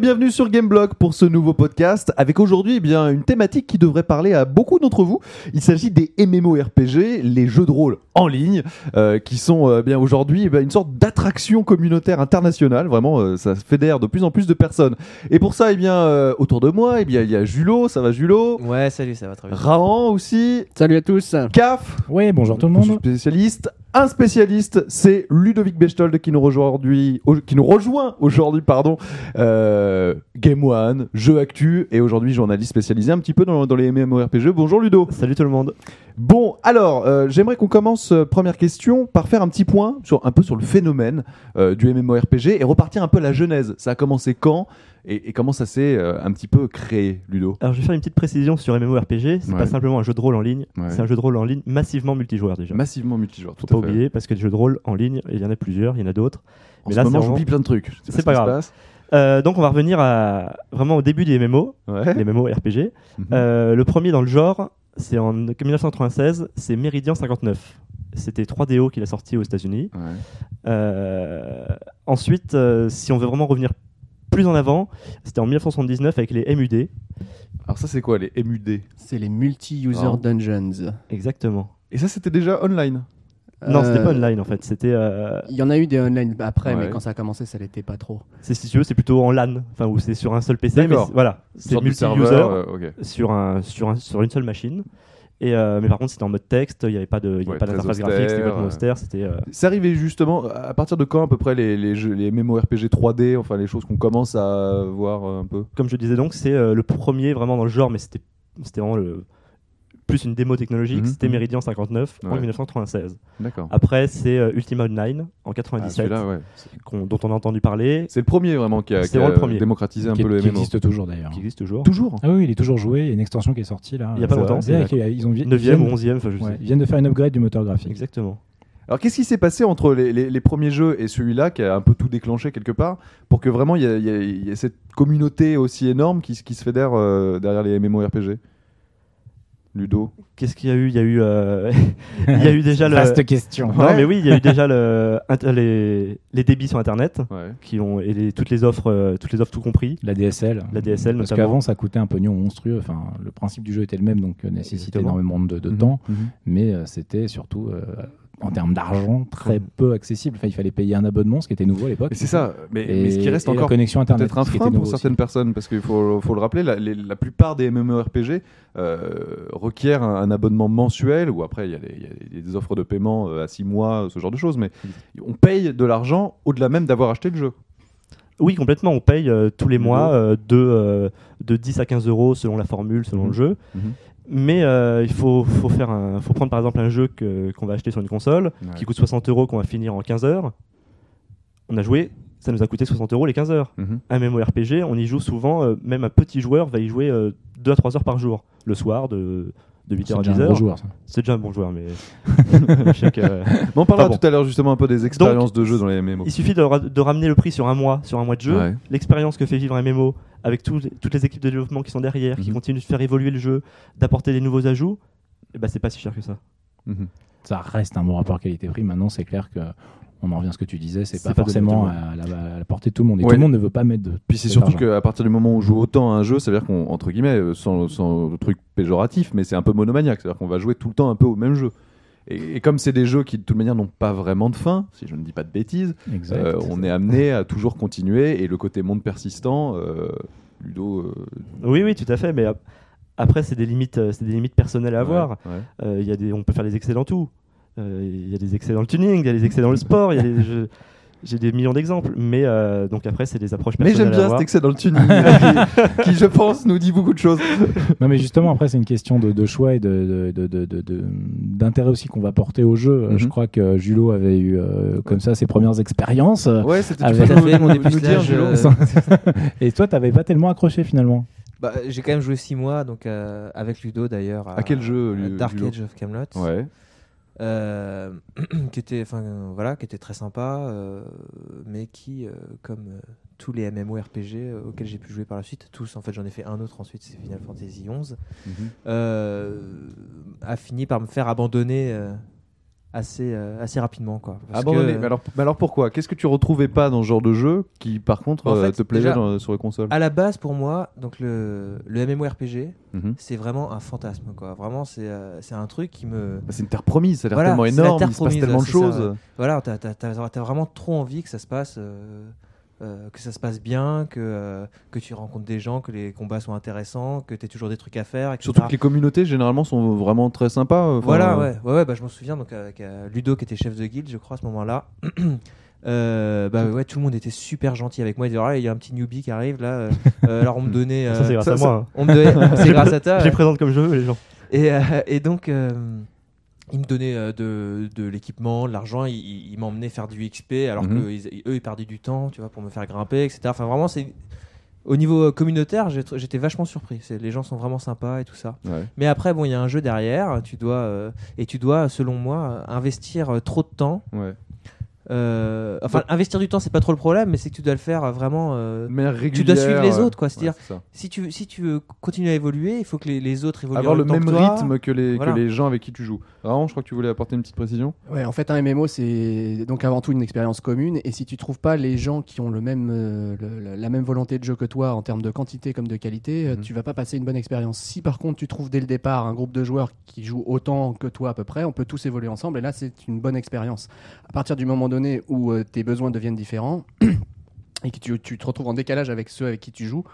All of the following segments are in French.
et bienvenue sur Gameblog pour ce nouveau podcast avec aujourd'hui eh bien une thématique qui devrait parler à beaucoup d'entre vous. Il s'agit des MMORPG, les jeux de rôle en ligne, euh, qui sont euh, bien aujourd'hui eh bien, une sorte d'attraction communautaire internationale. Vraiment, euh, ça fédère de plus en plus de personnes. Et pour ça, eh bien euh, autour de moi, eh bien il y a Julo, ça va Julo, Ouais, salut, ça va très bien. Rahan aussi, Salut à tous. Caf, Oui, bonjour tout le monde. spécialiste. Un spécialiste, c'est Ludovic Bechtold qui nous rejoint aujourd'hui, au- qui nous rejoint aujourd'hui, pardon, euh, Game One, jeu actu, et aujourd'hui journaliste spécialisé un petit peu dans, dans les MMORPG. Bonjour Ludo. Salut tout le monde. Bon, alors, euh, j'aimerais qu'on commence, euh, première question, par faire un petit point sur, un peu sur le phénomène du MMORPG et repartir un peu à la genèse. Ça a commencé quand? Et, et comment ça s'est euh, un petit peu créé, Ludo? Alors je vais faire une petite précision sur MMORPG. C'est Ouais. pas simplement un jeu de rôle en ligne, Ouais. c'est un jeu de rôle en ligne massivement multijoueur déjà. Massivement multijoueur, tout Faut à pas fait. oublier parce que des jeux de rôle en ligne, il y en a plusieurs, il y en a d'autres. En Mais ce là, moment, j'oublie plein de trucs. C'est ce pas grave. Euh, donc on va revenir à vraiment au début des MMO, Ouais. les MMO RPG. Mhm. Euh, le premier dans le genre, c'est en 1996, c'est Meridian 59. C'était 3DO qui l'a sorti aux États-Unis. Ouais. Euh, ensuite, si on veut vraiment revenir plus en avant, c'était en 1979 avec les MUD. Alors ça c'est quoi les MUD C'est les multi-user Oh. dungeons. Exactement. Et ça c'était déjà online? Non, c'était Euh, pas online en fait. C'était, euh, Il y en a eu des online après, Ouais. mais quand ça a commencé, ça l'était pas trop. c'est si tu veux, c'est plutôt en LAN, enfin où c'est sur un seul PC, mais voilà, c'est multi-user serveur, euh, sur un sur un sur une seule machine. Et euh, mais par contre, c'était en mode texte, il n'y avait pas de, il y avait Ouais, pas très d'interface austère, graphique, c'était euh. complètement austère, c'était. euh, C'est arrivé justement à partir de quand à peu près les, les, jeux, les MMORPG 3D, enfin les choses qu'on commence à voir un peu? Comme je disais donc, c'est euh, le premier vraiment dans le genre, mais c'était c'était vraiment le plus une démo technologique. Mhm, C'était mhm. Meridian 59 en Ouais. 1996. D'accord. Après, c'est euh, Ultima Online en Ah, 97, celui-là, ouais. qu'on- dont on a entendu parler, C'est le premier vraiment qui a, C'est qui a vraiment le premier. démocratisé un qui, peu le qui MMO. existe toujours d'ailleurs. qui existe toujours. Toujours Ah oui, il est toujours joué. Il y a une extension qui est sortie là. Il y a pas Ça- longtemps, Ils ont vi- 9e viennent- ou 11e, enfin je ouais, sais. ils viennent de faire une upgrade du moteur graphique. Exactement. Alors qu'est-ce qui s'est passé entre les, les- les premiers jeux et celui-là qui a un peu tout déclenché quelque part pour que vraiment il y, y y a cette communauté aussi énorme qui, se- qui se fédère euh, derrière les MMORPG Ludo Qu'est-ce qu'il y a eu? Il y a eu, euh, il y a eu déjà le. Vaste question. Non, Ouais. mais oui, il y a eu déjà le, les, les débits sur Internet Ouais. qui ont et les- toutes les offres, euh, toutes les offres tout compris. La DSL. La DSL Parce notamment. qu'avant, ça coûtait un pognon monstrueux. Enfin, le principe du jeu était le même, donc euh, nécessitait Exactement. énormément de, de Mhm. temps. Mhm. Mais euh, c'était surtout, euh, en termes d'argent, très peu accessible. Enfin, il fallait payer un abonnement, ce qui était nouveau à l'époque. Et c'est ça, mais, Et, mais ce qui reste encore connexion internet. peut-être un frein pour certaines aussi. personnes parce qu'il faut, faut le rappeler, la, les- la plupart des MMORPG euh, requièrent un, un abonnement mensuel ou après il y, a des- il y a des offres de paiement euh, à 6 mois, ce genre de choses, mais on paye de l'argent au-delà même d'avoir acheté le jeu. Oui, complètement. On paye euh, tous les mois euh, de, euh, de 10 à 15 euros selon la formule, selon Mhm. le jeu. Mhm. Mais euh, il faut, faut, faire un, faut prendre par exemple un jeu que- qu'on va acheter sur une console Ouais. qui coûte 60 euros qu'on va finir en 15 heures. On a joué, ça nous a coûté 60 euros les 15 heures. Mhm. Un MMORPG, on y joue souvent, euh, même un petit joueur va y jouer 2 à 3 heures par jour, le soir de, de 8h C'est à déjà 10h. un gros joueur, ça. C'est déjà un bon joueur, mais que, euh, Mais on parlera Enfin bon. tout à l'heure justement un peu des expériences de jeu dans les MMO. il suffit de, ra- de ramener le prix sur un mois, sur un mois de jeu, Ouais. l'expérience que fait vivre un MMO avec toutes les équipes de développement qui sont derrière, qui Mhm. continuent de faire évoluer le jeu, d'apporter des nouveaux ajouts, et bah c'est pas si cher que ça. Mhm. Ça reste un bon rapport qualité-prix. Maintenant, c'est clair que. On en revient à ce que tu disais, c'est pas pas à forcément à la, à la portée de tout le monde. Et Ouais. tout le monde ne veut pas mettre de. Puis c'est surtout qu'à partir du moment où on joue autant à un jeu, ça veut dire qu'on, entre guillemets, euh, sans, sans truc péjoratif, mais c'est un peu monomaniaque. C'est-à-dire qu'on va jouer tout le temps un peu au même jeu. Et, et comme c'est des jeux qui, de toute manière, n'ont pas vraiment de fin, si je ne dis pas de bêtises, Exact. euh, on est amené à toujours continuer. Et le côté monde persistant, euh, Ludo. euh, Oui, oui, tout à fait, mais ap- après c'est des limites, c'est des limites personnelles à avoir. ouais, y a des, on peut faire des excès dans tout. Il y a des excès dans le tuning, il y a des excès dans le sport, il y a des, je- j'ai des millions d'exemples. Mais euh, donc après c'est des approches Mais j'aime bien cet excès dans le tuning, qui, qui, je pense, nous dit beaucoup de choses. Non, mais justement, après, c'est une question de, de choix et de, de- de- de- de- d'intérêt aussi qu'on va porter au jeu. Mhm. Je crois que Julo avait eu euh, comme ça ses premières expériences. Ouais, c'était tout à fait, mon dire, Julo. euh, Et toi, t'avais pas tellement accroché finalement? Bah, j'ai quand même joué 6 mois, donc euh, avec Ludo d'ailleurs. À quel jeu, Dark Ludo Age of Camelot. Ouais. Euh, qui était, enfin voilà, qui était très sympa, euh, mais qui, euh, comme tous les MMORPG auxquels j'ai pu jouer par la suite, tous en fait, j'en ai fait un autre ensuite, c'est Final Fantasy XI, Mhm. a fini par me faire abandonner assez, euh, assez rapidement. Quoi, Parce Abandonné. que- Mais, alors, mais alors pourquoi? Qu'est-ce que tu retrouvais pas dans ce genre de jeu qui, par contre, En euh, fait, te plaisait déjà, dans- sur les consoles? À la base, pour moi, donc le, le MMORPG, Mhm. c'est vraiment un fantasme. Quoi. Vraiment, c'est euh, c'est un truc qui me. Bah, C'est une terre promise, ça a l'air Voilà, tellement la énorme, terre il se passe tellement de ça, choses. Voilà, t'as t'as- t'as- t'as vraiment trop envie que ça se passe. euh, euh, que ça se passe bien, que, euh, que tu rencontres des gens, que les combats soient intéressants, que tu aies toujours des trucs à faire. etc. Surtout que les communautés, généralement, sont vraiment très sympas. enfin, Voilà, euh, ouais, ouais, ouais, bah, je m'en souviens donc avec euh, Ludo qui était chef de guilde, je crois, à ce moment-là. Euh, bah ouais, tout le monde était super gentil avec moi. Il disait, Ah, il y a un petit newbie qui arrive là. euh, alors on me donnait. Ça, c'est grâce ça- à moi. hein. on me donnait- c'est grâce à toi. Je les présente comme je veux, les gens. Et, euh, et donc, euh, il me donnait euh, de, de l'équipement, de l'argent. Il, il- m'emmenait faire du XP alors Mhm. que ils- eux, ils perdaient du temps, tu vois, pour me faire grimper, etc. Enfin, vraiment, c'est. Au niveau euh, communautaire, j'étais vachement surpris. Les gens sont vraiment sympas et tout ça. ouais. Mais après, bon, il y a un jeu derrière. Tu dois euh, et tu dois, selon moi, investir trop de temps. ouais. Euh, enfin, investir du temps, c'est pas trop le problème, mais c'est que tu dois le faire euh, vraiment. euh, tu dois suivre les autres, quoi. C'est-à-dire, si tu veux- si tu veux continuer à évoluer, il faut que les, les autres évoluent Avoir le même, que toi. rythme que les, Voilà. que les gens avec qui tu joues. Vraiment, je crois que tu voulais apporter une petite précision. Ouais, en fait, un MMO, c'est donc avant tout une expérience commune. Et si tu trouves pas les gens qui ont le même, euh, le- la même volonté de jeu que toi en termes de quantité comme de qualité, Mhm. tu vas pas passer une bonne expérience. Si par contre tu trouves dès le départ un groupe de joueurs qui jouent autant que toi à peu près, on peut tous évoluer ensemble. Et là, c'est une bonne expérience. À partir du moment donné où euh, tes besoins deviennent différents et que tu, tu te retrouves en décalage avec ceux avec qui tu joues,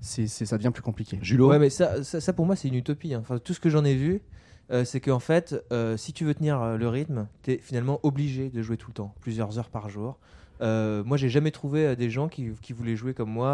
c'est c'est- ça devient plus compliqué. Julo Ouais, mais ça, ça, ça, pour moi, c'est une utopie. hein. Enfin, tout ce que j'en ai vu, euh, c'est qu'en fait, euh, si tu veux tenir euh, le rythme, tu es finalement obligé de jouer tout le temps, plusieurs heures par jour. Euh, moi, j'ai jamais trouvé euh, des gens qui, qui voulaient jouer comme moi.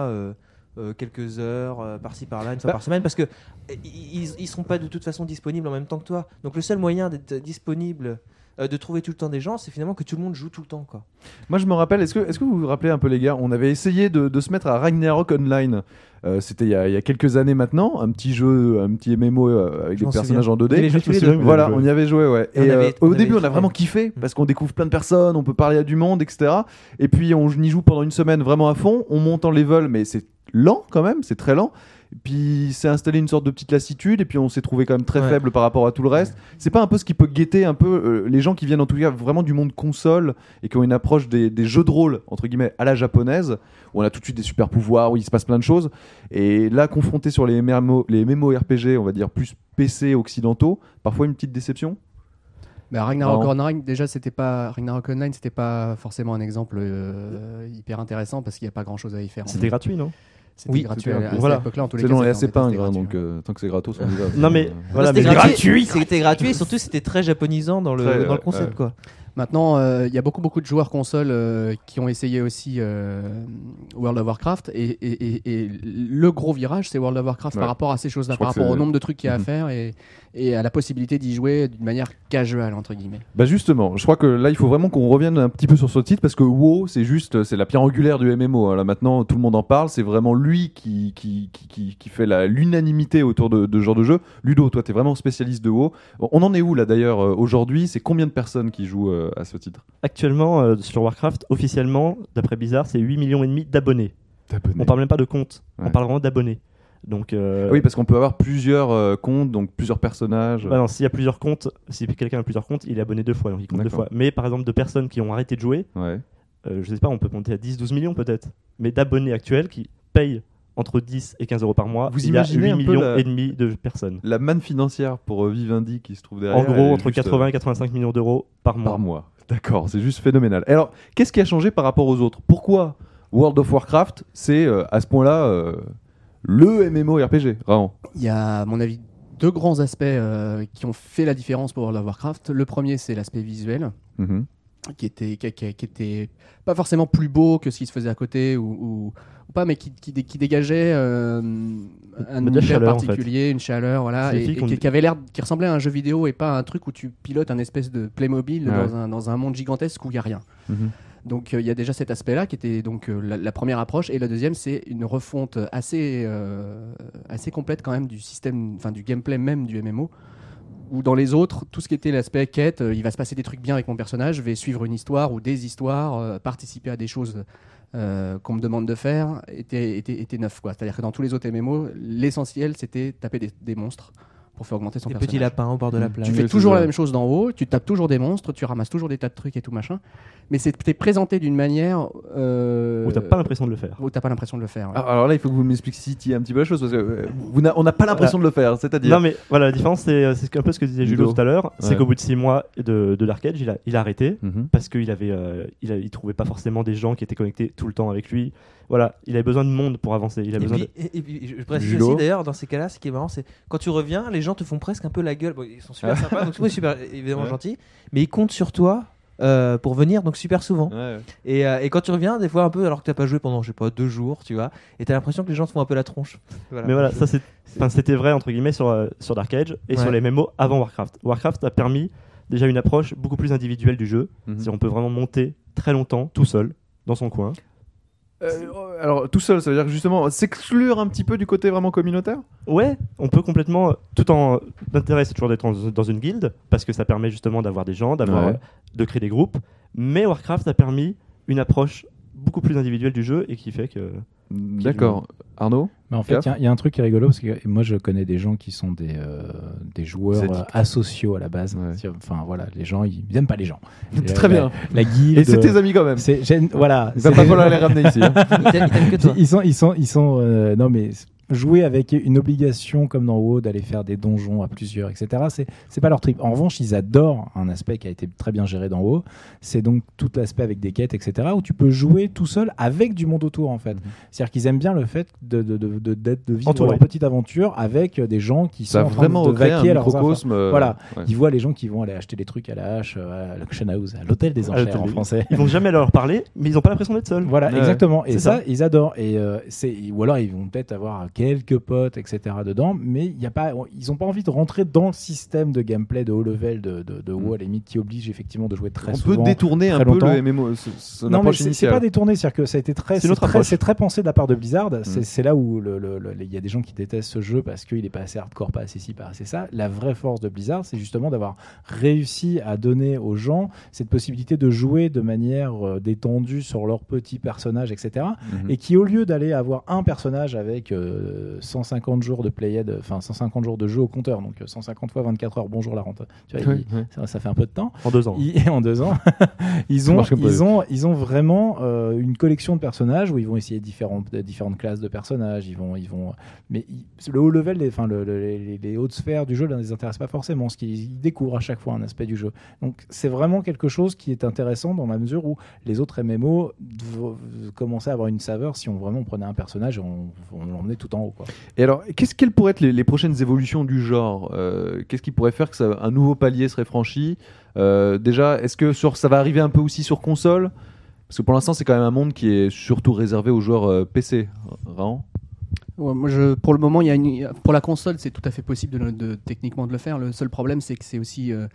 Euh, quelques heures euh, par-ci par-là, une fois Bah. par semaine, parce que euh, ils, ils seront pas de toute façon disponibles en même temps que toi. Donc le seul moyen d'être disponible, euh, de trouver tout le temps des gens, c'est finalement que tout le monde joue tout le temps, quoi. Moi, je me rappelle, est-ce que, est que vous vous rappelez un peu, les gars On avait essayé de, de se mettre à Ragnarok Online. Euh, C'était il, y a- il y a quelques années maintenant, un petit jeu, un petit MMO euh, avec Je des m'en personnages en Vous avez 2D. joué Je tous me les souviens deux que vous Voilà, on y avait joué, ouais. Et on Et, avait- euh, on au avait début, on a kiffé. vraiment kiffé Mm. parce qu'on découvre plein de personnes, on peut parler à du monde, etc. Et puis on y joue pendant une semaine vraiment à fond. On monte en level, mais c'est lent quand même, c'est très lent. Puis c'est installé une sorte de petite lassitude, et puis on s'est trouvé quand même très Ouais. faible par rapport à tout le reste. C'est pas un peu ce qui peut guetter un peu euh, les gens qui viennent en tout cas vraiment du monde console et qui ont une approche des, des jeux de rôle entre guillemets à la japonaise où on a tout de suite des super pouvoirs où il se passe plein de choses et là confronté sur les MMO, les MMORPG on va dire plus PC occidentaux parfois une petite déception? Bah, Ragnarok. Online, déjà, c'était pas Ragnarok Online, c'était pas forcément un exemple euh, hyper intéressant parce qu'il n'y a pas grand chose à y faire. C'était gratuit, non? C'était Oui, gratuit à, Voilà. cette époque-là. En tous les c'est cas, pingre hein, gratuit. donc euh, tant que c'est gratos on y va Non, mais voilà, c'était gratuit. C'était gratuit et surtout c'était très japonisant dans le, Très, dans le concept ouais. quoi. Maintenant, euh, il y a beaucoup, beaucoup de joueurs consoles euh, qui ont essayé aussi euh, World of Warcraft. Et, et- et- et le gros virage, c'est World of Warcraft Ouais. par rapport à ces choses-là, par rapport au nombre de trucs qu'il y a Mhm. à faire et, à la possibilité d'y jouer d'une manière casual, entre guillemets. Bah justement, je crois que là il faut vraiment qu'on revienne un petit peu sur ce titre parce que WoW c'est juste c'est la pierre angulaire du MMO. hein. Là maintenant tout le monde en parle, c'est vraiment lui qui qui, qui, fait l'unanimité autour de, de ce genre de jeu. Ludo, toi t'es vraiment spécialiste de WoW. On en est où là d'ailleurs euh, aujourd'hui? C'est combien de personnes qui jouent euh, à ce titre Actuellement, euh, sur Warcraft, officiellement, d'après Blizzard, c'est 8 millions et demi d'abonnés. On parle même pas de comptes, Ouais. on parle vraiment d'abonnés. Donc, euh, Oui, parce qu'on peut avoir plusieurs euh, comptes, donc plusieurs personnages. bah non, s'il y a plusieurs comptes, si quelqu'un a plusieurs comptes, il est abonné deux fois, donc il compte deux fois. Mais par exemple, de personnes qui ont arrêté de jouer, Ouais. euh, je sais pas, on peut monter à 10-12 millions peut-être. Mais d'abonnés actuels qui payent entre 10 et 15 euros par mois, Vous il y a imaginez 8 un peu millions la- et demi de personnes. La manne financière pour euh, Vivendi qui se trouve derrière. En gros, entre juste, euh, 80 et 85 millions d'euros par mois. par mois. D'accord, c'est juste phénoménal. Alors, qu'est-ce qui a changé par rapport aux autres? Pourquoi World of Warcraft, c'est euh, à ce point-là euh, le MMORPG, vraiment? Il y a, à mon avis, deux grands aspects euh, qui ont fait la différence pour World of Warcraft. Le premier, c'est l'aspect visuel. Mhm. Qui était, qui, était pas forcément plus beau que ce qui se faisait à côté ou, ou- ou pas, mais qui, qui, dé- qui dégageait euh, un univers chaleur, en fait. particulier, une chaleur, voilà, et, qui, avait l'air, qui ressemblait à un jeu vidéo et pas à un truc où tu pilotes un espèce de Playmobil Ouais. dans, un, dans un monde gigantesque où il y a rien. Mhm. Donc euh, il y a déjà cet aspect-là qui était donc euh, la, la première approche et la deuxième c'est une refonte assez assez complète quand même du système, enfin du gameplay même du MMO. Où dans les autres, tout ce qui était l'aspect quête, euh, il va se passer des trucs bien avec mon personnage, je vais suivre une histoire ou des histoires, euh, participer à des choses euh, qu'on me demande de faire, était, était, était neuf. C'est-à-dire que dans tous les autres MMO, l'essentiel c'était taper des monstres pour faire augmenter son Des personnage. petits lapins au bord de la plage. Tu fais toujours la même chose d'en haut, tu tapes toujours des monstres, tu ramasses toujours des tas de trucs et tout machin, mais c'est t'es présenté d'une manière euh, Où t'as pas l'impression de le faire. où t'as pas l'impression de le faire. ouais. Ah, Alors là, il faut que vous m'expliciez un petit peu la chose parce que euh, vous n'a- on n'a pas l'impression de le faire. C'est-à-dire. Non mais voilà, la différence c'est c'est un peu ce que disait Julo. tout à l'heure, c'est qu'au bout de 6 mois de, de l'arcade, il a, il a arrêté Mhm. parce qu'il avait, euh, il, a- il trouvait pas forcément des gens qui étaient connectés tout le temps avec lui. Voilà, il avait besoin de monde pour avancer. Il a Et besoin puis, de... et- et puis, je précise Julo. aussi d'ailleurs dans ces cas-là, ce qui est marrant, c'est quand tu reviens, les gens te font presque un peu la gueule. Bon, ils sont super sympas, donc super évidemment Ouais. gentils, mais ils comptent sur toi euh, pour venir donc super souvent. Ouais. Et, euh, et quand tu reviens, des fois un peu alors que t'as pas joué pendant je sais pas deux jours, tu vois, et t'as l'impression que les gens te font un peu la tronche. Voilà. Mais voilà, ça c'est, enfin, c'était vrai entre guillemets sur euh, sur Dark Age et Ouais. sur les MMO avant Warcraft. Warcraft a permis déjà une approche beaucoup plus individuelle du jeu. Mhm. C'est-à-dire on peut vraiment monter très longtemps tout seul dans son coin. Euh, alors tout seul, ça veut dire justement s'exclure un petit peu du côté vraiment communautaire. Ouais, on peut complètement, euh, tout en l'intérêt c'est toujours d'être dans une guilde parce que ça permet justement d'avoir des gens, d'avoir, Ouais. euh, de créer des groupes. Mais Warcraft a permis une approche beaucoup plus individuelle du jeu et qui fait que D'accord. Arnaud. Mais en fait, il y a- il y, a un truc qui est rigolo parce que moi je connais des gens qui sont des, euh, des joueurs euh, asociaux à la base. Ouais. Enfin voilà, les gens ils n'aiment pas les gens. Très La- bien. La, guilde. Et c'est tes amis quand même. voilà. Il va pas falloir les ramener ici. hein. Ils. Ils sont, ils sont, ils sont. euh, non mais jouer avec une obligation comme dans WoW d'aller faire des donjons à plusieurs, etc. C'est c'est pas leur trip. En revanche, ils adorent un aspect qui a été très bien géré dans WoW. C'est donc tout l'aspect avec des quêtes, etc. Où tu peux jouer tout seul avec du monde autour en fait. Mhm. C'est-à-dire qu'ils aiment bien le fait de de, de, de, d'être- de vivre Entouré. leur petite aventure avec des gens qui Ça sont en train vraiment de vaquer microcosme. euh, Voilà. ouais. Ils voient les gens qui vont aller acheter des trucs à la hache, euh, à l'auction house, à l'hôtel des enchères en français. ils vont jamais leur parler, mais ils ont pas l'impression d'être seuls. Voilà, Ouais. exactement. Et ça, ça. ils adorent. Et euh, c'est ou alors ils vont peut-être avoir quelques potes, etc. dedans, mais y a pas, ils ont pas envie de rentrer dans le système de gameplay de haut level de, de, de WoW Mm. à la limite qui oblige effectivement de jouer très On souvent. peut détourner un peu le MMO, son non, mais c'est pas détourné, c'est-à-dire que ça a été très, C'est très, très pensé de la part de Blizzard. Mm. C'est là où il y a des gens qui détestent ce jeu parce qu'il est pas assez hardcore, pas assez ci, pas assez ça. La vraie force de Blizzard, c'est justement d'avoir réussi à donner aux gens cette possibilité de jouer de manière euh, détendue sur leur petit personnage, etc Mhm. et qui au lieu d'aller avoir un personnage avec euh, 150 jours de playhead, enfin 150 jours de jeu au compteur, donc euh, 150 fois 24 heures, bonjour la rente, tu vois, Oui, il- oui. ça, ça fait un peu de temps. En deux ans. Ils- en deux ans, ils ont, ils ont, ils ont vraiment euh, une collection de personnages où ils vont essayer différentes, différentes classes de personnages. Ils vont, ils vont, mais ils- le haut level, les, enfin le- le- les, les hautes sphères du jeu ne les intéressent pas forcément. Ce qu'ils ils découvrent à chaque fois un aspect du jeu. Donc c'est vraiment quelque chose qui est intéressant dans la mesure où les autres MMO commençaient à avoir une saveur si on vraiment prenait un personnage et on, on l'emmenait tout Et alors, qu'est-ce quelles pourraient être les, prochaines évolutions du genre Euh, Qu'est-ce qui pourrait faire que un nouveau palier serait franchi? Euh, Déjà, est-ce que ça va arriver un peu aussi sur console? Parce que pour l'instant, c'est quand même un monde qui est surtout réservé aux joueurs euh, PC. Raon Ouais, moi, je, pour le moment, il y a une- pour la console, c'est tout à fait possible de, de- techniquement de le faire. Le seul problème, c'est que c'est aussi euh,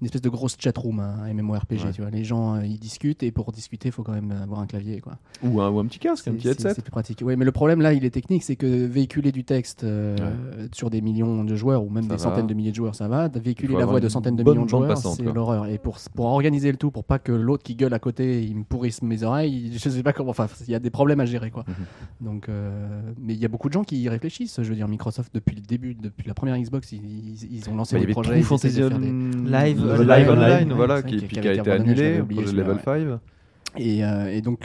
une espèce de grosse chatroom, un MMORPG. Ouais. Tu vois, les gens euh, ils discutent et pour discuter, il faut quand même avoir un clavier, quoi. ou, un, ou un petit casque, un petit headset c'est plus pratique. Oui, mais le problème là, il est technique, c'est que véhiculer du texte euh, sur des millions de joueurs ou même Ça des va. centaines de milliers de joueurs, ça va. Véhiculer la voix de centaines de millions de joueurs, c'est quoi. l'horreur. Et pour, pour organiser le tout, pour pas que l'autre qui gueule à côté, il me pourrisse mes oreilles, je sais pas comment. Enfin, il y a des problèmes à gérer, quoi. Mhm. Donc, mais il y a beaucoup de gens qui y réfléchissent. Je veux dire, Microsoft depuis le début, depuis la première Xbox, ils, ils- ils ont lancé Bah, il y des avait projets. True ils Fantasy des- Live, le euh, Live Online, Online, voilà, ouais, qui, qui- a été annulé, le Level celui-là, 5. Et, euh, et donc,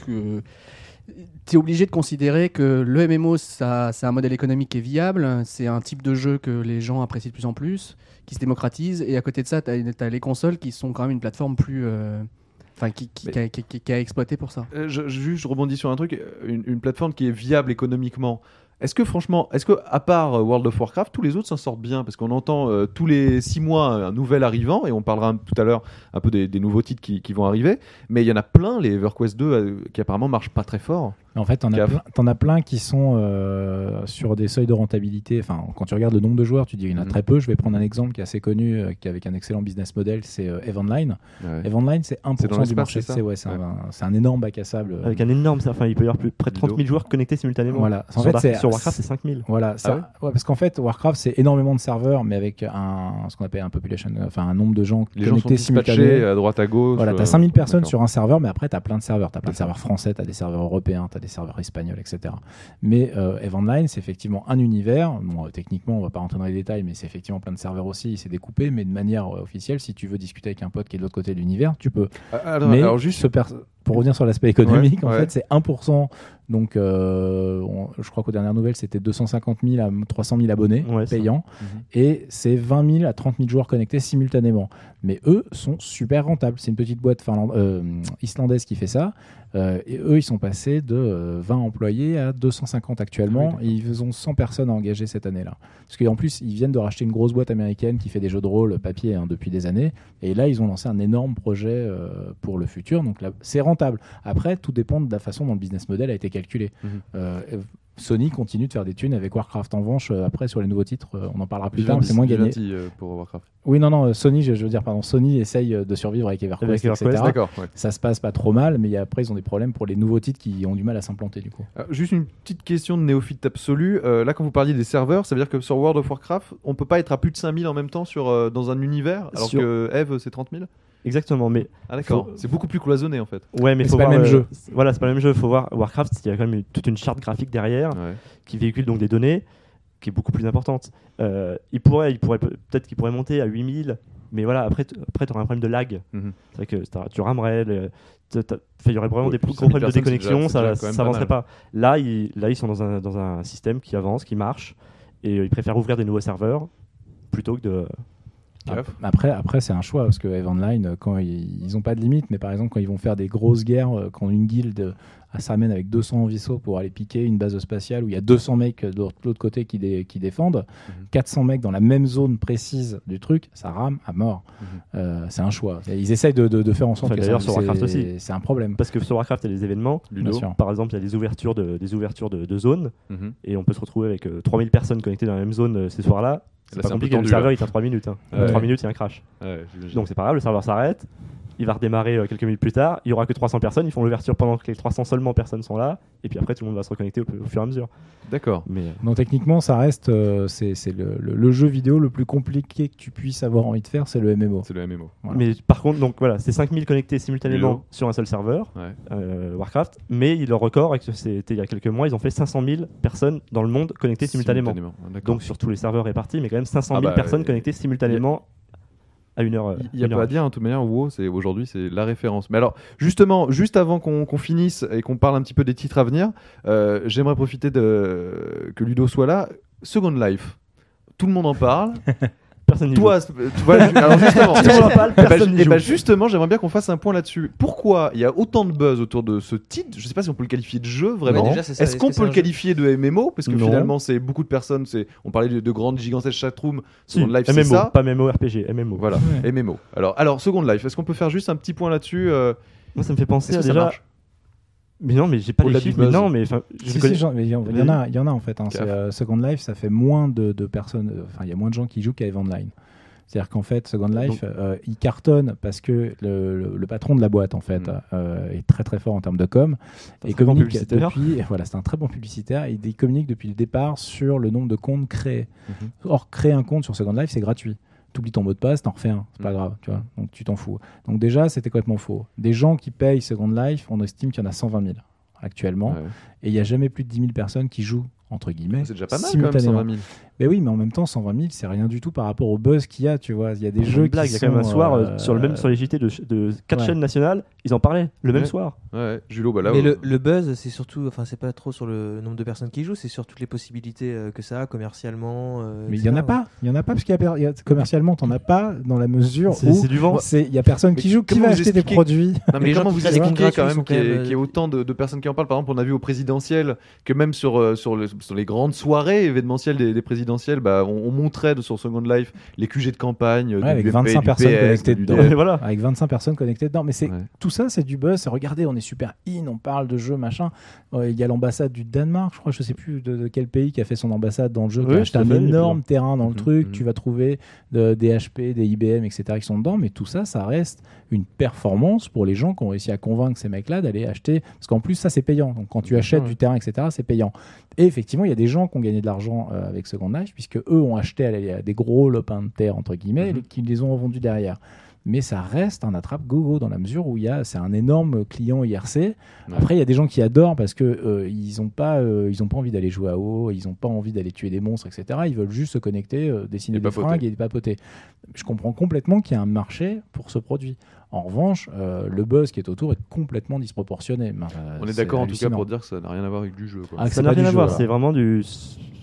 tu es obligé de considérer que le MMO, ça, c'est un modèle économique qui est viable, c'est un type de jeu que les gens apprécient de plus en plus, qui se démocratise, et à côté de ça, tu as, les consoles qui sont quand même une plateforme plus. euh, Enfin, qui, qui, Mais- qui a, qui- qui- qui a exploité pour ça. Euh, je, je- rebondis sur un truc, euh, une, une plateforme qui est viable économiquement. Est-ce que franchement, est-ce que à part euh, World of Warcraft, tous les autres s'en sortent bien? Parce qu'on entend euh, tous les six mois un nouvel arrivant, et on parlera un- tout à l'heure un peu des, des nouveaux titres qui, qui vont arriver. Mais il y en a plein, les EverQuest 2, euh, qui apparemment marchent pas très fort. En fait, t'en as, plein, t'en as plein qui sont euh, sur des seuils de rentabilité. Enfin, quand tu regardes le nombre de joueurs, tu dis il y en a Mhm. très peu. Je vais prendre un exemple qui est assez connu, euh, qui est avec un excellent business model, c'est euh, Eve Online. Eve Online, c'est 1% C'est dans du marché. c'est ouais, c'est Ouais. un, un énorme bac à sable. Avec un énorme, enfin, il peut y avoir plus près de 30 000 Ludo. joueurs connectés simultanément. Voilà. En fait, c'est- sur Warcraft, c'est 5 000. Voilà, ça, Ah ouais, parce qu'en fait, Warcraft, c'est énormément de serveurs, mais avec un, ce qu'on appelle un population, enfin un nombre de gens Les gens sont connectés dispatchés simultanément. à droite à gauche. Voilà, euh, t'as 5000 personnes d'accord. sur un serveur, mais après, t'as plein de serveurs. T'as plein de serveurs français, t'as des serveurs européens, t'as des serveurs espagnols, etc. Mais euh, Eve Online, c'est effectivement un univers. Bon, euh, techniquement, on va pas rentrer dans les détails, mais c'est effectivement plein de serveurs aussi. C'est découpé, mais de manière euh, officielle, si tu veux discuter avec un pote qui est de l'autre côté de l'univers, tu peux. Ah, alors, mais alors juste ce pour revenir sur l'aspect économique, Ouais, en ouais. fait, c'est 1%. Donc, euh, on- je crois qu'aux dernières nouvelles, c'était 250 000 à 300 000 abonnés Ouais, payants. Mhm. Et c'est 20 000 à 30 000 joueurs connectés simultanément. Mais eux sont super rentables. C'est une petite boîte euh, islandaise qui fait ça. Euh, et eux, ils sont passés de euh, 20 employés à 250 actuellement. Ah oui, et ils ont 100 personnes à engager cette année-là. Parce qu'en plus, ils viennent de racheter une grosse boîte américaine qui fait des jeux de rôle papier hein, depuis des années. Et là, ils ont lancé un énorme projet pour le futur. Donc c'est rentable. Après, tout dépend de la façon dont le business model a été calculé. Mhm. Euh, Sony continue de faire des thunes avec Warcraft en revanche. euh, après, sur les nouveaux titres, euh, on en parlera plus tard, c'est moins gagné. Vivendi, euh, pour Warcraft. Oui, non, non, Sony, je, je veux dire, pardon, Sony essaye de survivre avec EverQuest, Avec etc. Ouais. Ça se passe pas trop mal, mais après, ils ont des problèmes pour les nouveaux titres qui ont du mal à s'implanter, du coup. Juste une petite question de néophyte absolu. Euh, là, quand vous parliez des serveurs, ça veut dire que sur World of Warcraft, on peut pas être à plus de 5000 en même temps sur, dans un univers, alors Sur- que Eve, c'est 30 000 Exactement, mais Ah d'accord, Faut- c'est beaucoup plus cloisonné en fait. ouais, mais, Mais c'est pas voir le même jeu. Voilà, c'est pas le même jeu. Faut voir Warcraft, il y a quand même toute une charte graphique derrière Ouais. qui véhicule donc des données qui est beaucoup plus importante. Euh, il pourrait, il pourrait peut-être qu'il pourrait monter à 8000, mais voilà, après, après tu auras un problème de lag. Mhm. C'est vrai que tu ramerais, il y aurait vraiment des gros 5000 problèmes de déconnexion, ça, déjà quand même ça pas avancerait mal. pas. Là, ils, là, ils sont dans un, dans un système qui avance, qui marche, et euh, ils préfèrent ouvrir des nouveaux serveurs plutôt que de. Après, après c'est un choix, parce que EVE Online, euh, quand ils, ils ont pas de limite, mais par exemple, quand ils vont faire des grosses guerres, euh, quand une guilde euh, s'amène avec 200 vaisseaux pour aller piquer une base spatiale où il y a 200 mecs de l'autre côté qui, dé- qui défendent, Mhm. 400 mecs dans la même zone précise du truc, ça rame à mort. Mhm. Euh, c'est un choix. Et ils essayent de, de- de faire en sorte Enfin, que d'ailleurs, ça- sur Warcraft c'est- aussi. c'est un problème. Parce que sur Warcraft, il y a des événements. Ludo. Par exemple, il y a des ouvertures de, des ouvertures de, de zones, Mhm. et on peut se retrouver avec euh, 3000 personnes connectées dans la même zone euh, ce soir-là. C'est pas compliqué, le serveur là. il tient 3 minutes. Hein. Ouais. 3 minutes, il y a un crash. Ouais. Donc c'est pas grave, le serveur s'arrête, il va redémarrer euh, quelques minutes plus tard, il y aura que 300 personnes, ils font l'ouverture pendant que les 300 seulement personnes sont là, et puis après tout le monde va se reconnecter au, au fur et à mesure. D'accord. Mais euh, Donc techniquement, ça reste, euh, c'est c'est le, le- le jeu vidéo le plus compliqué que tu puisses avoir envie de faire, c'est le MMO. C'est le MMO. Voilà. Mais par contre, donc voilà, c'est 5000 connectés simultanément sur un seul serveur, Ouais. euh, Warcraft, mais il- leur record, et que c'était il y a quelques mois, ils ont fait 500 000 personnes dans le monde connectées simultanément. Ah. Donc sur tous les serveurs répartis, mais quand même 500 Ah 000 bah, personnes euh, connectées simultanément à une heure. Il n'y a pas heure. à dire, hein, de toute manière, WoW, c'est aujourd'hui, c'est la référence. Mais alors, justement, juste avant qu'on qu'on finisse et qu'on parle un petit peu des titres à venir, euh, j'aimerais profiter de que Ludo soit là. Second Life, tout le monde en parle. Personne n'y Toi, c'est- tu vois, ju- alors justement, parle, eh ben, personne n'y eh ben, joue. justement, j'aimerais bien qu'on fasse un point là-dessus. Pourquoi il y a autant de buzz autour de ce titre? Je sais pas si on peut le qualifier de jeu vraiment. Ouais, déjà, c'est ça. Est-ce qu'on que peut le jeu qualifier de MMO Parce que Non. finalement, c'est beaucoup de personnes. C'est, on parlait de, de grandes gigantesques chatrooms. Si, Second Life, c'est MMO, ça. pas MMORPG, MMO. Voilà, Ouais. MMO. Alors, alors, Second Life, est-ce qu'on peut faire juste un petit point là-dessus euh, Moi, ça me fait penser Est-ce à que ça déjà. marche? Mais non, mais j'ai pas les chiffres. Mais non, mais Si, mais il y, en- il y en a, il y en a en fait. hein. Euh, Second Life, ça fait moins de, de personnes, euh, enfin il y a moins de gens qui jouent qu'à Eve Online. C'est-à-dire qu'en fait, Second Life, euh, il cartonne parce que le, le- le patron de la boîte en fait Mm. euh, est très très fort en termes de com et bon communique publicitaire. depuis. Voilà, c'est un très bon publicitaire et il communique depuis le départ sur le nombre de comptes créés. Mhm. Or, créer un compte sur Second Life, c'est gratuit. Tu oublies ton mot de passe, t'en refais un, c'est pas Mhm. grave, tu vois. Donc tu t'en fous. Donc déjà, c'était complètement faux. Des gens qui payent Second Life, on estime qu'il y en a 120 000 actuellement. Ouais. Et il n'y a jamais plus de 10 000 personnes qui jouent, entre guillemets. C'est déjà pas mal quand même, simultanément. 120 000. Mais oui, mais en même temps, 120 000, c'est rien du tout par rapport au buzz qu'il y a, tu vois. Il y a des jeux blague, qui il y a quand même un soir euh, euh, sur le même sur les JT de, de quatre ouais. chaînes nationales, ils en parlaient le même soir. Ouais. Julo, bah là. Mais euh, le, le buzz, c'est surtout, enfin, c'est pas trop sur le nombre de personnes qui jouent, c'est sur toutes les possibilités que ça a commercialement. euh, Mais il y en a pas, il y en a pas parce qu'il y y a- commercialement, t'en as pas dans la mesure C'est où c'est du vent. il y a personne qui joue, qui va acheter des produits. Non, mais Les gens vous expliquez quand même qu'il y, ait- autant de, personnes qui en parlent Par exemple, on a vu au présidentiel que même sur, sur, le- sur les grandes soirées événementielles des, des présidentielles, bah, on, on montrait sur Second Life les QG de campagne, Ouais, du avec UMP, 25 du personnes connectées du dedans. Voilà. Avec 25 personnes connectées dedans. Mais c'est Ouais. tout ça, c'est du buzz. Regardez, on est super in, on parle de jeux, machin. Euh, Il y a l'ambassade du Danemark, je crois, je sais plus de, de quel pays qui a fait son ambassade dans le jeu, qui Oui, a acheté un fait, énorme terrain dans le Mhm, truc. mhm. Tu vas trouver de- des HP, des IBM, etc. qui sont dedans. Mais tout ça, ça reste une performance pour les gens qui ont réussi à convaincre ces mecs-là d'aller acheter. Parce qu'en plus, ça, c'est payant. Donc quand tu achètes Ouais. du terrain, etc., c'est payant. Et effectivement, il y a des gens qui ont gagné de l'argent euh, avec Second Life, puisque eux ont acheté à la- à des gros lopins de terre, entre guillemets, Mhm. et qui les ont revendus derrière. Mais ça reste un attrape gogo dans la mesure où il y a, c'est un énorme client IRC. Après, il y a des gens qui adorent parce que euh, ils n'ont pas, euh, ils ont pas envie d'aller jouer à WoW, ils n'ont pas envie d'aller tuer des monstres, etc. Ils veulent juste se connecter, euh, dessiner Et des fringues et papoter. Je comprends complètement qu'il y a un marché pour ce produit. En revanche, euh, le buzz qui est autour est complètement disproportionné. Ben, On est d'accord en tout cas pour dire que ça n'a rien à voir avec du jeu. quoi. Ah, Ça n'a rien à voir, c'est vraiment du.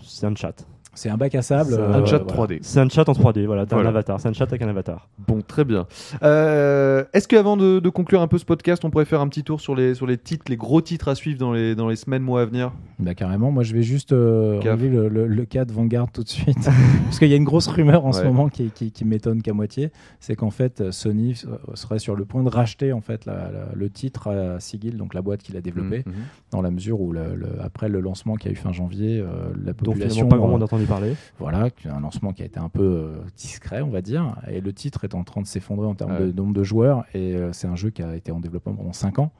C'est un chat. C'est un bac à sable. C'est euh, un chat voilà. 3D. C'est un chat en 3D, voilà, t'as Voilà. un avatar. C'est un chat avec un avatar. Bon, très bien. Euh, Est-ce qu'avant de, de conclure un peu ce podcast, on pourrait faire un petit tour sur les, sur les titres, les gros titres à suivre dans les, dans les semaines, mois à venir? Bah carrément, moi je vais juste euh, le, le- le cas de Vanguard tout de suite. Parce qu'il y a une grosse rumeur en ce moment qui, qui, qui m'étonne qu'à moitié. C'est qu'en fait euh, Sony serait sur le point de racheter en fait la- la- le titre à Sigil, donc la boîte qu'il a développée, Mhm. dans la mesure où le- le- après le lancement qui a eu fin janvier, euh, la Donc population. finalement, entendu parler. voilà, un lancement qui a été un peu euh, discret, on va dire. Et le titre est en train de s'effondrer en termes Ouais. de nombre de joueurs. Et euh, c'est un jeu qui a été en développement pendant 5 ans.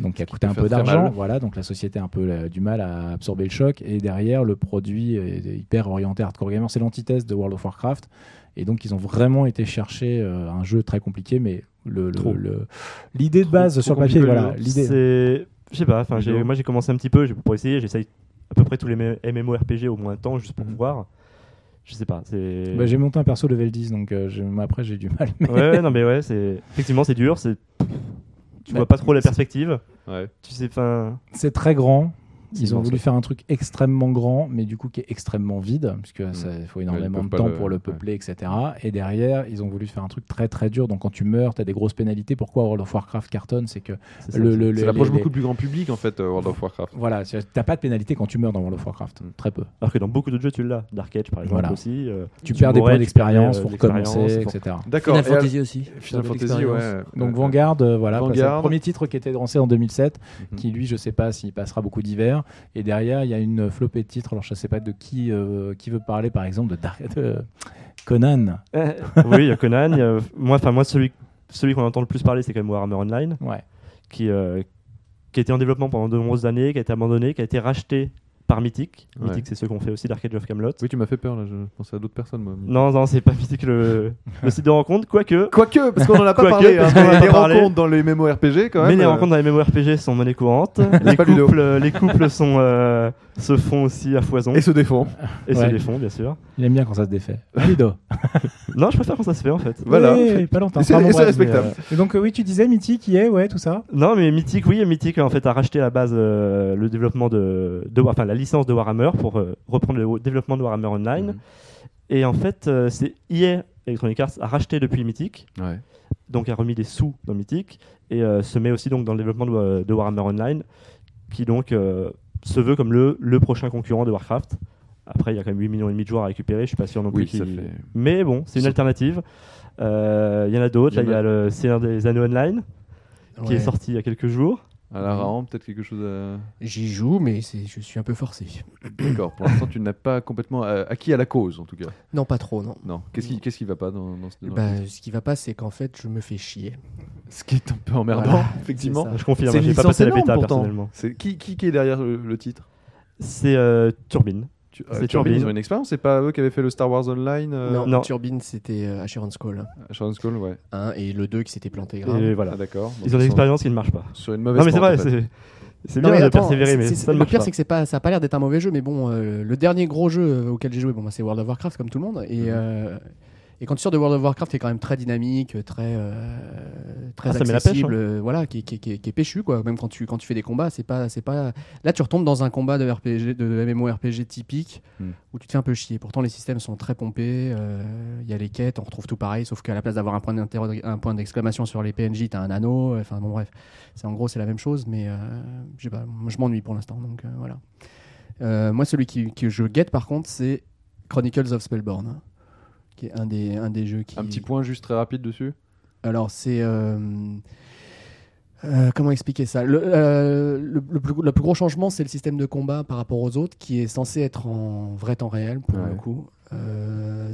Donc qui a coûté un peu d'argent. Voilà, donc la société a un peu euh, du mal à absorber le choc. Et derrière, le produit est hyper orienté hardcore gamer. C'est l'antithèse de World of Warcraft. Et donc ils ont vraiment été chercher euh, un jeu très compliqué, mais le- le- Trop. le- l'idée de base trop sur le papier, voilà, l'idée. C'est. Je sais pas, moi j'ai commencé un petit peu pour essayer, j'essaye à peu près tous les MMORPG au moins un temps juste pour Mhm. voir. Je sais pas, c'est. Bah, j'ai monté un perso level 10, donc euh, après j'ai du mal. mais- Ouais, ouais, non, mais ouais, c'est. Effectivement, c'est dur, c'est. Tu Bah, vois pas trop la perspective. Ouais. Tu sais, enfin. C'est très grand. Ils ont voulu faire un truc extrêmement grand, mais du coup qui est extrêmement vide, puisque ça- il faut énormément de temps le- pour le ouais. peupler, etc. Et derrière, ils ont voulu faire un truc très très dur. Donc quand tu meurs, tu as des grosses pénalités. Pourquoi World of Warcraft cartonne? C'est que c'est ça le, le- Ça les- l'approche les- beaucoup plus grand public en fait, euh, World of Warcraft. Voilà, tu n'as pas de pénalité quand tu meurs dans World of Warcraft. Mm. Très peu. Alors que dans beaucoup d'autres jeux, tu l'as. Dark Age, par exemple, Voilà. aussi. euh, Tu, perds des points d'expérience, euh, recommencer, faut- etc. D'accord. Final Fantasy aussi. Final Fantasy, ouais. Donc Vanguard, voilà, premier titre qui était lancé en 2007, Mhm. qui lui, je sais pas s'il passera beaucoup d'hiver. Et derrière, il y a une flopée de titres. Alors je sais pas de qui euh, qui veut parler, par exemple, de, Conan. Oui, il y a Conan. il y a- Moi, enfin, moi, celui, celui qu'on entend le plus parler, c'est quand même Warhammer Online, Ouais. qui, euh, qui a été en développement pendant de nombreuses années, qui a été abandonné, qui a été racheté par Mythic. Ouais. Mythic, c'est ceux qu'on fait aussi Dark Age of Camelot. Oui, tu m'as fait peur là, je pensais à d'autres personnes moi. Non, non, c'est pas Mythic le, le site de rencontre, quoique. Quoique, parce qu'on en a pas parlé, hein, parce qu'on en a les parlé. rencontres dans les MMORPG quand même. Mais les euh, rencontres dans les MMORPG sont monnaie courante. les, couples, les couples sont, euh, se font aussi à foison Et se défend. et se défont, bien sûr. Il aime bien quand ça se défait. Lido. Non, je préfère quand ça se fait en fait. Voilà. Oui, pas longtemps. Et c'est- respectable. mais, euh, Et donc, euh, oui, tu disais Mythic qui est, ouais, tout ça. Non, mais Mythic, oui, Mythic en fait a racheté à la base euh, le développement de, de, enfin la licence de Warhammer pour euh, reprendre le développement de Warhammer Online. Mhm. Et en fait, euh, c'est EA Electronic Arts a racheté depuis Mythic, Ouais. donc a remis des sous dans Mythic et euh, se met aussi donc dans le développement de, de Warhammer Online, qui donc euh, se veut comme le, le prochain concurrent de Warcraft. Après, il y a quand même 8 millions et demi de joueurs à récupérer, je suis pas sûr non plus. Oui, ça qu'il- fait. Mais bon, c'est une alternative. Euh, Il y en a d'autres. Il y Là, il y a- le Seigneur des Anneaux Online qui Ouais. est sorti il y a quelques jours. À la Rahan, peut-être quelque chose à. J'y joue, mais c'est- je suis un peu forcé. D'accord. Pour l'instant, tu n'as pas complètement euh, acquis à la cause, en tout cas. Non, pas trop, non. Non. Qu'est-ce qui, qu'est-ce qui va pas dans, dans ce dans- Bah, ce qui va pas, c'est qu'en fait, je me fais chier. Ce qui est un peu emmerdant, Voilà, effectivement. Je confirme, j'ai pas passé la bêta pourtant. personnellement. C'est qui, qui, qui est derrière le, le titre? C'est euh, Turbine. Tu- C'est euh, Turbine, Turbine. ils ont une expérience. C'est pas eux qui avaient fait le Star Wars Online. euh, non, non. Turbine, c'était euh, Assurance Call Shadow Skull, ouais. 1 et le 2 qui s'était planté grave. Et Ah, voilà. d'accord. Donc, Ils ont des sont expériences qui ne marchent pas. Sur une mauvaise. Non, mais c'est vrai, en fait. c'est. C'est Non, bien mais de attends, persévérer, mais c'est- ça ne le marche pire, pas. c'est que c'est pas, ça a pas l'air d'être un mauvais jeu, mais bon, euh, le dernier gros jeu auquel j'ai joué, bon, bah, c'est World of Warcraft comme tout le monde, et, Mhm. Et quand tu sors de World of Warcraft, t'es quand même très dynamique, très, euh, très Ah, pêche, accessible, euh, voilà, qui, qui, qui, qui est péchu, quoi. Même quand tu, quand tu fais des combats, c'est pas, c'est pas. Là, tu retombes dans un combat de RPG, de MMORPG typique, Mhm. où tu te fais un peu chier. Pourtant, les systèmes sont très pompés, euh, il y a les quêtes, on retrouve tout pareil, sauf qu'à la place d'avoir un point un point d'exclamation sur les PNJ, t'as un anneau. Enfin bon, bref, c'est en gros c'est la même chose, mais euh, je pas, m'ennuie pour l'instant, donc euh, voilà. Euh, moi, celui qui, que je guette par contre, c'est Chronicles of Spellborn, qui est un des, un des jeux qui. Un petit point juste très rapide dessus. Alors, c'est. euh, euh, comment expliquer ça? Le, euh, le, le plus, le plus gros changement, c'est le système de combat par rapport aux autres, qui est censé être en vrai temps réel pour Ouais. le coup.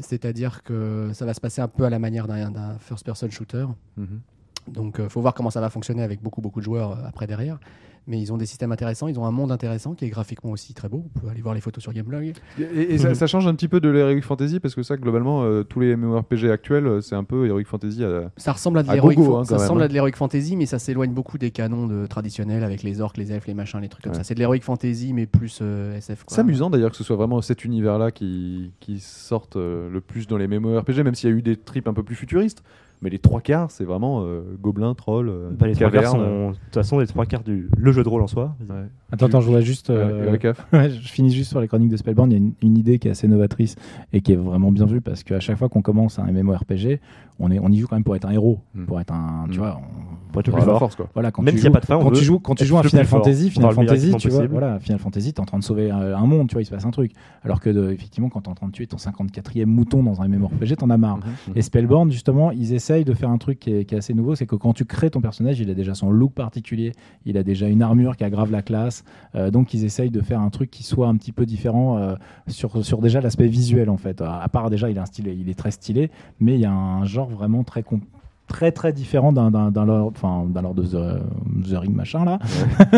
C'est-à-dire que ça va se passer un peu à la manière d'un d'un first-person shooter. Mhm. Donc, euh, faut voir comment ça va fonctionner avec beaucoup, beaucoup de joueurs euh, après derrière. Mais ils ont des systèmes intéressants, ils ont un monde intéressant qui est graphiquement aussi très beau. Vous pouvez aller voir les photos sur Gameblog. Et, et ça, ça change un petit peu de l'Heroic Fantasy parce que ça, globalement, euh, tous les MMORPG actuels, c'est un peu Heroic Fantasy. à- Ça ressemble à de l'heroic hein, ça ressemble à de l'heroic fantasy, mais ça s'éloigne beaucoup des canons de, traditionnels avec les orques, les elfes, les machins, les trucs comme Ouais. ça. C'est de l'heroic fantasy, mais plus euh, SF. C'est amusant d'ailleurs que ce soit vraiment cet univers-là qui, qui sorte euh, le plus dans les MMORPG, même s'il y a eu des trips un peu plus futuristes. Mais les trois quarts, c'est vraiment euh, gobelins, trolls, euh, Bah, les trois quarts cavernes. sont, de toute façon, les trois quarts du le jeu de rôle en soi. Ouais. Attends, attends, je voudrais juste. Euh. Ouais, je finis juste sur les chroniques de Spellbound. Il y a une, une idée qui est assez novatrice et qui est vraiment bien vue parce qu'à chaque fois qu'on commence un MMORPG, on, est, on y joue quand même pour être un héros, Mm. pour être un. Tu Mm. vois, on- Pour être le plus fort. force, quoi. voilà, quand Même s'il y a pas de fin, quand tu joues, quand tu joues un Final Fantasy, Final Fantasy, tu vois, voilà, Final Fantasy, t'es en train de sauver euh, un monde, tu vois, il se passe un truc. Alors que de- effectivement, quand t'es en train de tuer ton 54e mouton dans un MMORPG, t'en as marre. Mhm. Et Spellbound, justement, ils essayent de faire un truc qui est, qui est assez nouveau, c'est que quand tu crées ton personnage, il a déjà son look particulier, il a déjà une armure qui aggrave la classe, euh, donc ils essayent de faire un truc qui soit un petit peu différent euh, sur, déjà l'aspect visuel en fait. À part déjà, il, a un il est très stylé, mais il y a un genre vraiment très très très différent d'un d'un d'un lord, enfin d'un lord de the, the Ring machin là.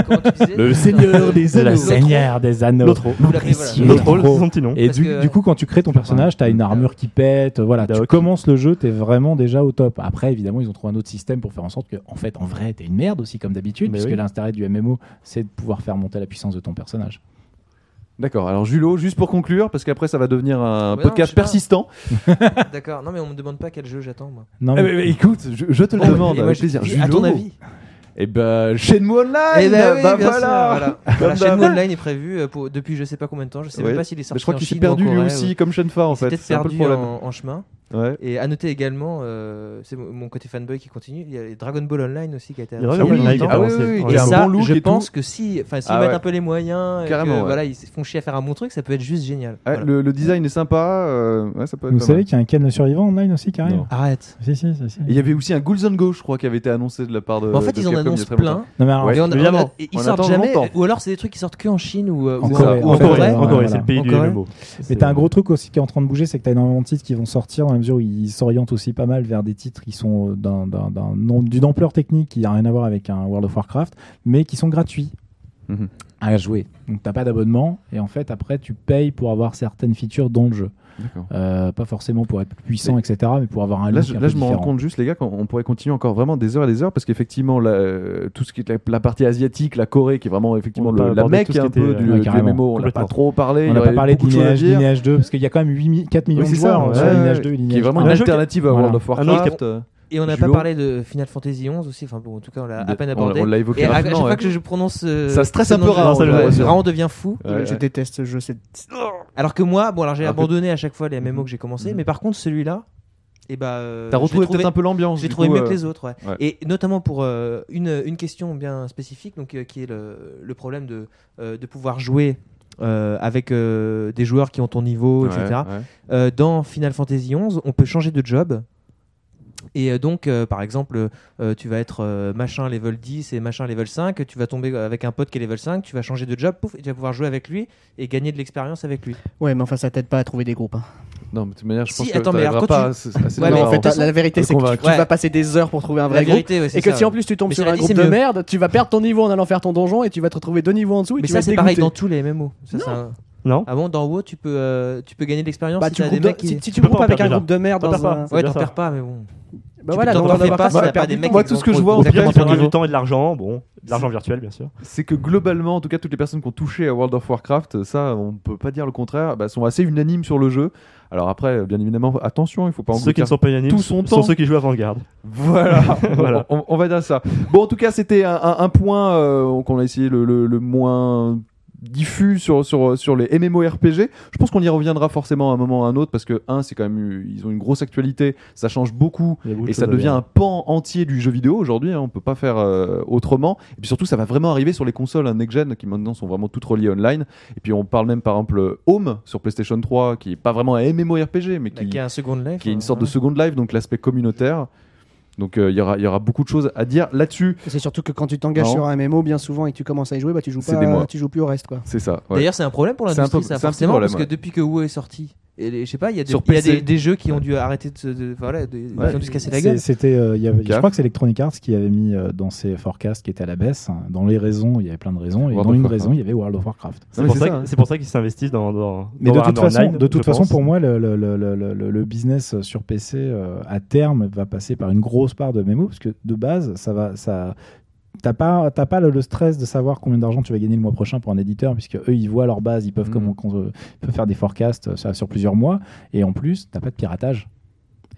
Comment tu disais Le Seigneur des C'est le Anneaux. Seigneur des Anneaux. L'autre Vous l'appelez, voilà. Précieux. L'autre rôle, trop. c'est son petit nom. Et Parce du, que- du coup, quand tu crées ton personnage, tu as une armure qui pète. Voilà, tu commences le jeu, tu es vraiment déjà au top. Après, évidemment, ils ont trouvé un autre système pour faire en sorte que, en fait, en vrai, tu es une merde aussi, comme d'habitude, Mais puisque oui. l'intérêt du MMO, c'est de pouvoir faire monter la puissance de ton personnage. D'accord, alors Julo, juste pour conclure, parce qu'après ça va devenir un non, podcast persistant. D'accord. Non, mais on me demande pas quel jeu j'attends, moi. Non, Eh mais- mais écoute, je, je te le Bon, demande et avec je plaisir. dis, À ton avis Eh ben, Shenmue Online Eh ben oui, bah bien voilà. sûr, voilà. Shenmue. Online est prévu euh, pour, depuis je sais pas combien de temps. Je sais Ouais. même pas s'il est Mais sorti je crois qu'il s'est perdu lui aussi, ou- comme Shenfa en Il s'est fait. peut-être C'est un peu le perdu problème. en, en chemin. Ouais. Et à noter également, euh, c'est mon côté fanboy qui continue, il y a Dragon Ball Online aussi qui a été annoncé a longtemps. Ah oui, oui, oui, Et a un ça, bon je et pense tout. que si, enfin, s'ils Ah mettent ouais. un peu les moyens, et Carrément, que, ouais. voilà, ils font chier à faire un bon truc, ça peut être juste génial. Voilà. le, le design est sympa, euh, ouais, ça peut être vous pas savez qu'il y a un Ken le survivant online aussi qui arrive Non. Arrête. Si, si, si, si. Et Il y avait aussi un Ghouls and Go, je crois, qui avait été annoncé de la part de. En fait, de ils en annoncent plein. Non, mais alors. Et on- on et On ils sortent jamais, ou alors c'est des trucs qui sortent que en Chine ou, euh, En Corée, en Corée, c'est le pays du. Mais t'as un gros truc aussi qui est en train de bouger, c'est que t'as énormément de titres qui vont sortir dans mesure où ils s'orientent aussi pas mal vers des titres qui sont euh, d'un- d'un- d'une ampleur technique qui n'a rien à voir avec un World of Warcraft, mais qui sont gratuits Mhm. à jouer. Donc t'as pas d'abonnement et en fait après tu payes pour avoir certaines features dans le jeu. Euh, pas forcément pour être plus puissant, etc., mais pour avoir un Là, look je, un là, je me rends compte juste, les gars, qu'on on pourrait continuer encore vraiment des heures et des heures parce qu'effectivement, la- euh, tout ce qui est la, la partie asiatique, la Corée, qui est vraiment effectivement le- la aborder mec tout ce un peu du, ouais, du on n'a pas trop parlé. On n'a pas parlé. Lineage 2, parce qu'il y a quand même 8 mi- 4 millions Oui, de joueurs ça, euh, sur ouais, Lineage ouais, 2 et qui est vraiment 3. une alternative à. World of Warcraft. Et on n'a pas parlé de Final Fantasy 11 aussi, enfin bon, en tout cas on l'a à peine abordé. On l'a évoqué Et à, chaque fois ouais. que je prononce. euh, Ça stresse un peu vois. Raon devient fou. Ouais, je ouais. déteste ce jeu. c'est- Alors que moi, bon alors j'ai abandonné à chaque fois les MMO Mhm. que j'ai commencé, Mhm. mais par contre celui-là, et bah. euh, T'as je l'ai retrouvé trouvé- peut-être un peu l'ambiance. J'ai du trouvé coup, mieux euh, que les autres, ouais. ouais. Et notamment pour euh, une, une question bien spécifique, donc euh, qui est le, le problème de, euh, de pouvoir jouer euh, avec euh, des joueurs qui ont ton niveau, ouais, etc. ouais. Euh, dans Final Fantasy XI, on peut changer de job. Et euh, donc, euh, par exemple, euh, tu vas être euh, machin level 10 et machin level 5, tu vas tomber avec un pote qui est level 5, tu vas changer de job, pouf, et tu vas pouvoir jouer avec lui et gagner de l'expérience avec lui. Ouais, mais enfin, ça t'aide pas à trouver des groupes. hein. Non, mais de toute manière, je Si, pense que attends, mais alors, t'arriveras quand pas tu- assez- assez Ouais, mais en fait, la, vérité, c'est que tu, convaincre. tu Ouais. vas passer des heures pour trouver un vrai La groupe. ouais, Et que ça, si en plus tu tombes Mais sur un groupe de mieux. merde, tu vas perdre ton niveau en allant faire ton donjon et tu vas te retrouver deux niveaux en dessous. Et Mais tu ça, c'est pareil dans tous les MMO. Non. Ah bon, dans WoW, tu peux, euh, tu peux gagner de l'expérience Bah, si tu groupes mecs de- qui. si, si tu peux groupes pas avec un groupe de merde T'en dans perds pas. un. c'est Ouais, t'en perds pas, mais bon. Bah Tu voilà, t'en donc fais on va pas, pas ça va perdre perdre des du mecs temps. Moi, qui tout ce que je vois, du temps et de l'argent, bon, de l'argent virtuel bien sûr. c'est que globalement, en tout cas, toutes les personnes qui ont touché à World of Warcraft, ça, on peut pas dire le contraire, bah, sont assez unanimes sur le jeu. Alors après, bien évidemment, attention, il faut pas Ceux qui ne engloutir sont pas unanimes tout son sont temps. ceux qui jouent à Vanguard. Voilà, Voilà. On, on va dire ça. Bon, en tout cas, c'était un, un- un point euh, qu'on a essayé le, le- le moins diffus sur, sur, sur les MMORPG. Je pense qu'on y reviendra forcément à un moment ou à un autre parce que, un, c'est quand même, eu- ils ont une grosse actualité, ça change beaucoup et ça devient un pan entier du jeu vidéo aujourd'hui. hein, on peut pas faire euh, autrement. Et puis surtout, ça va vraiment arriver sur les consoles hein, next-gen qui maintenant sont vraiment toutes reliées online. Et puis on parle même par exemple Home sur PlayStation 3 qui est pas vraiment un MMORPG mais Bah, qui, Qui a un second life. qui est une euh, sorte de ouais. second life, donc l'aspect communautaire. Donc euh, il y aura il y aura beaucoup de choses à dire là-dessus. C'est surtout que quand tu t'engages sur un MMO bien souvent et que tu commences à y jouer, bah tu joues C'est des mois. pas, tu joues plus au reste quoi. C'est ça. ouais. D'ailleurs, c'est un problème pour l'industrie, ça, c'est un petit forcément, problème, parce que ouais. depuis que WoW est sorti et je sais pas, il y a, des, Sur il y a PC. des, des jeux qui ont dû arrêter de, se- de- voilà, de, Ouais. qui ont dû se casser la gueule. C'était, euh, je crois que c'est Electronic Arts qui avait mis euh, dans ses forecasts qui étaient à la baisse. hein. Dans les raisons, il y avait plein de raisons, et World dans of une Warcraft. raison, il y avait World of Warcraft. C'est pour, hein. c'est pour ça qu'ils s'investissent dans, dans, Mais dans de toute façon, Online, de toute façon, pour moi, le, le- le- le- le- le business sur PC euh, à terme va passer par une grosse part de mémo, parce que de base, ça va, ça, t'as pas, t'as pas le, le stress de savoir combien d'argent tu vas gagner le mois prochain pour un éditeur, puisque eux, ils voient leur base, ils peuvent, comment- qu'on- ils peuvent faire des forecasts euh, sur, plusieurs mois, et en plus, t'as pas de piratage.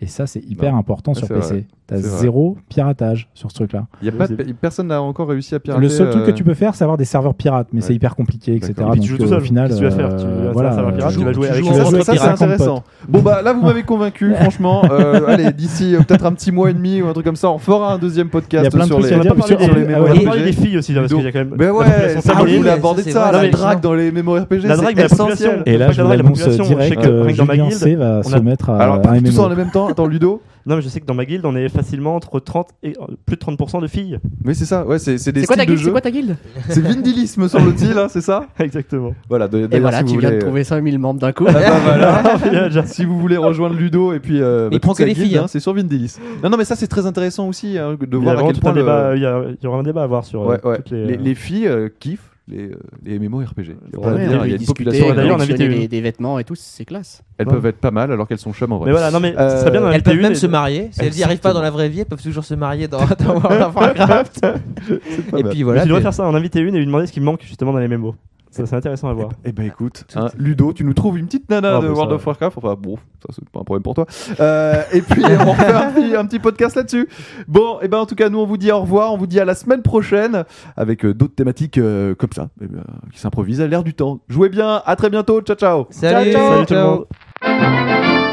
Et ça, c'est hyper important Ouais, sur PC. vrai. T'as zéro piratage sur ce truc-là. Il y a pas de- personne n'a encore réussi à pirater. Le seul truc que euh, tu peux faire, c'est avoir des serveurs pirates, mais Ouais. c'est hyper compliqué, etc. Et puis tu Donc, joues tout euh, seul. au final, tu vas faire Tu euh, vas voilà, serveur pirate, euh, tu vas jouer avec joues ça, c'est intéressant. Bon bah là vous m'avez convaincu franchement. Euh, allez d'ici euh, peut-être un petit mois et demi ou un truc comme ça, on fera un deuxième Il y podcast a plein de sur trucs les. à On parler sur les des- filles aussi, parce Ludo. qu'il y a quand même. Mais ouais, population ça, Ah vous voulez aborder ça, de la drague dans les mémoires RPG, La drague de la population. Et là, je vous la annonce population, je direct sais que que rien que dans ma Julien guilde, C va on se a- mettre à, Alors tout ça en même temps. Attends Ludo. Non, mais je sais que dans ma guilde, on est facilement entre 30 et euh, plus de 30% de filles. Oui c'est ça. Ouais c'est c'est des C'est quoi ta styles de guilde C'est jeu. quoi ta guilde C'est Vindilis me semble-t-il, hein, c'est ça Exactement. Voilà. de- Et voilà, si tu vous viens de voulez- trouver 5000 membres d'un coup. Ah bah voilà. Il y a déjà- si vous voulez rejoindre Ludo et puis euh, Il bah, prend toute que sa les guilde, filles, hein, hein. c'est sur Vindilis. Non non mais ça c'est très intéressant aussi hein, de Il y a voir à vraiment quel tout point un le- débat. Il y a- il y aura un débat à voir sur euh, Ouais, ouais. toutes les. les, les filles euh, kiffent les, euh, les MMORPG. Il y a Ouais, ouais, y une population. D'ailleurs, on a collectionner invité des, des vêtements et tout, c'est classe. Elles Ouais. peuvent être pas mal alors qu'elles sont chum en vrai. Mais voilà, non, mais Euh, serait bien d'en Elles peuvent même se marier. Si elles n'y arrivent pas dans la vraie vie, elles peuvent toujours se marier dans, dans World of Warcraft. Et mal. puis voilà. tu devrais t'es- faire ça, en inviter une et lui demander ce qui manque justement dans les mémos. Ça, c'est intéressant à voir. Eh ben écoute, hein, Ludo, tu nous trouves une petite nana Ah, de bah, World ça, of Warcraft. Enfin bon, ça c'est pas un problème pour toi. Euh, et puis on fait un petit, un petit podcast là-dessus. Bon, et ben en tout cas nous on vous dit au revoir, on vous dit à la semaine prochaine avec euh, d'autres thématiques euh, comme ça, eh ben, qui s'improvisent à l'air du temps. Jouez bien, à très bientôt, ciao ciao. Salut, Salut tout le ciao. monde.